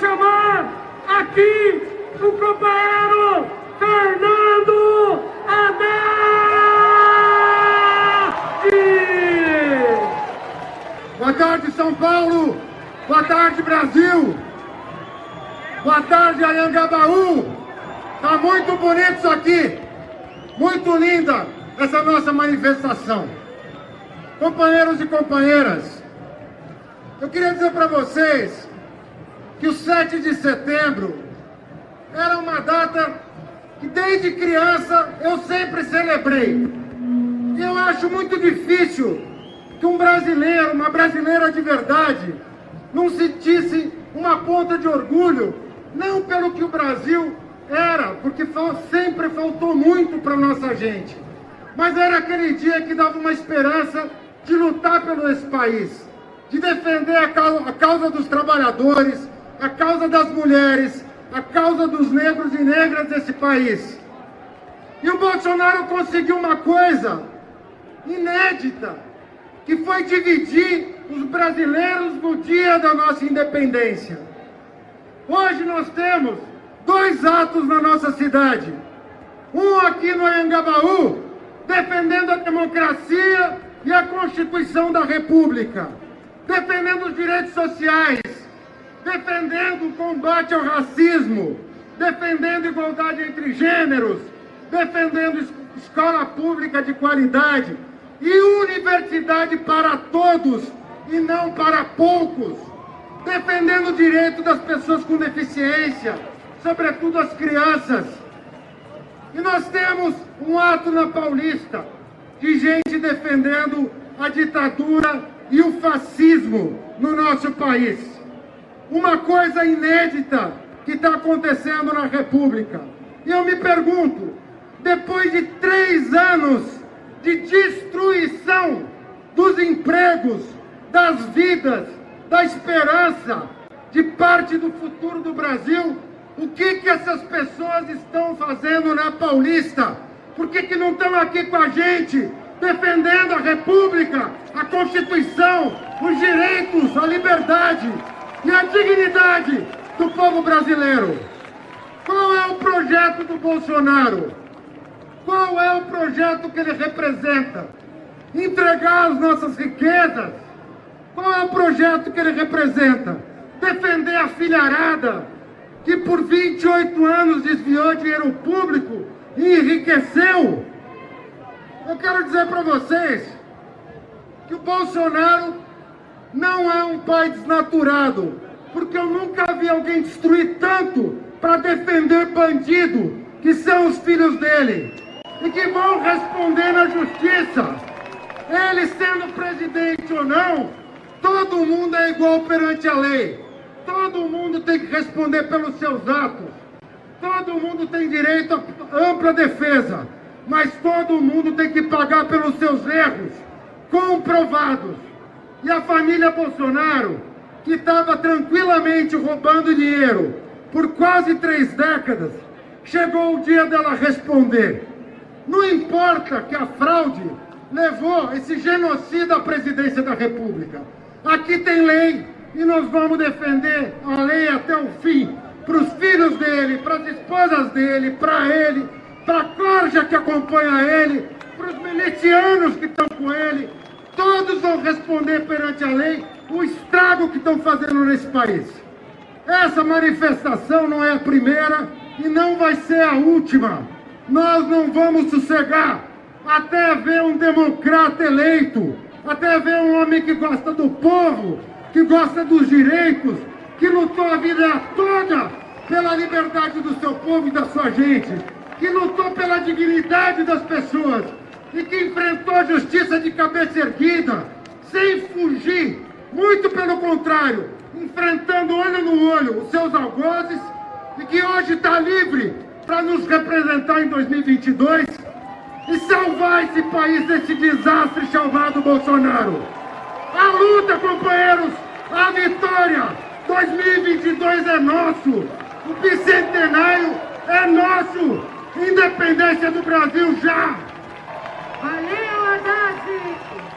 chamar aqui o companheiro Fernando Haddad! Boa tarde, São Paulo! Boa tarde, Brasil! Boa tarde, Ayangabaú! Tá muito bonito isso aqui! Muito linda essa nossa manifestação. Companheiros e companheiras, eu queria dizer para vocês que o 7 de setembro era uma data que desde criança eu sempre celebrei. E eu acho muito difícil que um brasileiro, uma brasileira de verdade, não sentisse uma ponta de orgulho, não pelo que o Brasil era, porque sempre faltou muito para nossa gente. Mas era aquele dia que dava uma esperança de lutar pelo esse país, de defender a causa, a causa dos trabalhadores, a causa das mulheres, a causa dos negros e negras desse país. E o Bolsonaro conseguiu uma coisa inédita, que foi dividir os brasileiros no dia da nossa independência. Hoje nós temos dois atos na nossa cidade. Um aqui no Anhangabaú, defendendo a democracia e a Constituição da República, defendendo os direitos sociais, defendendo o combate ao racismo, defendendo igualdade entre gêneros, defendendo escola pública de qualidade e universidade para todos e não para poucos, defendendo o direito das pessoas com deficiência, sobretudo as crianças. E nós temos um ato na Paulista de gente defendendo a ditadura e o fascismo no nosso país. Uma coisa inédita que está acontecendo na República. E eu me pergunto, depois de três anos de destruição dos empregos, das vidas, da esperança, de parte do futuro do Brasil, o que, que essas pessoas estão fazendo na Paulista? Por que, que não estão aqui com a gente, defendendo a República, a Constituição, os direitos, a liberdade e a dignidade do povo brasileiro? Qual é o projeto do Bolsonaro? Qual é o projeto que ele representa? Entregar as nossas riquezas? Qual é o projeto que ele representa? Defender a filharada que por 28 anos desviou dinheiro público e enriqueceu? Eu quero dizer para vocês que o Bolsonaro não é um pai desnaturado, porque eu nunca vi alguém destruir tanto para defender bandido, que são os filhos dele, e que vão responder na justiça. Ele sendo presidente ou não, todo mundo é igual perante a lei. Todo mundo tem que responder pelos seus atos. Todo mundo tem direito a ampla defesa mas todo mundo tem que pagar pelos seus erros comprovados. E a família Bolsonaro, que estava tranquilamente roubando dinheiro por quase três décadas, chegou o dia dela responder. Não importa que a fraude levou esse genocida à presidência da República. Aqui tem lei e nós vamos defender a lei até o fim para os filhos dele, para as esposas dele, para ele para a corja que acompanha ele, para os milicianos que estão com ele, todos vão responder perante a lei o estrago que estão fazendo nesse país. Essa manifestação não é a primeira e não vai ser a última. Nós não vamos sossegar até ver um democrata eleito, até ver um homem que gosta do povo, que gosta dos direitos, que lutou a vida toda pela liberdade do seu povo e da sua gente que lutou pela dignidade das pessoas e que enfrentou a justiça de cabeça erguida, sem fugir, muito pelo contrário, enfrentando olho no olho os seus algozes e que hoje está livre para nos representar em 2022 e salvar esse país desse desastre chamado Bolsonaro. A luta, companheiros, a vitória 2022 é nosso, o bicentenário é nosso. Independência do Brasil já! Valeu, Haddad!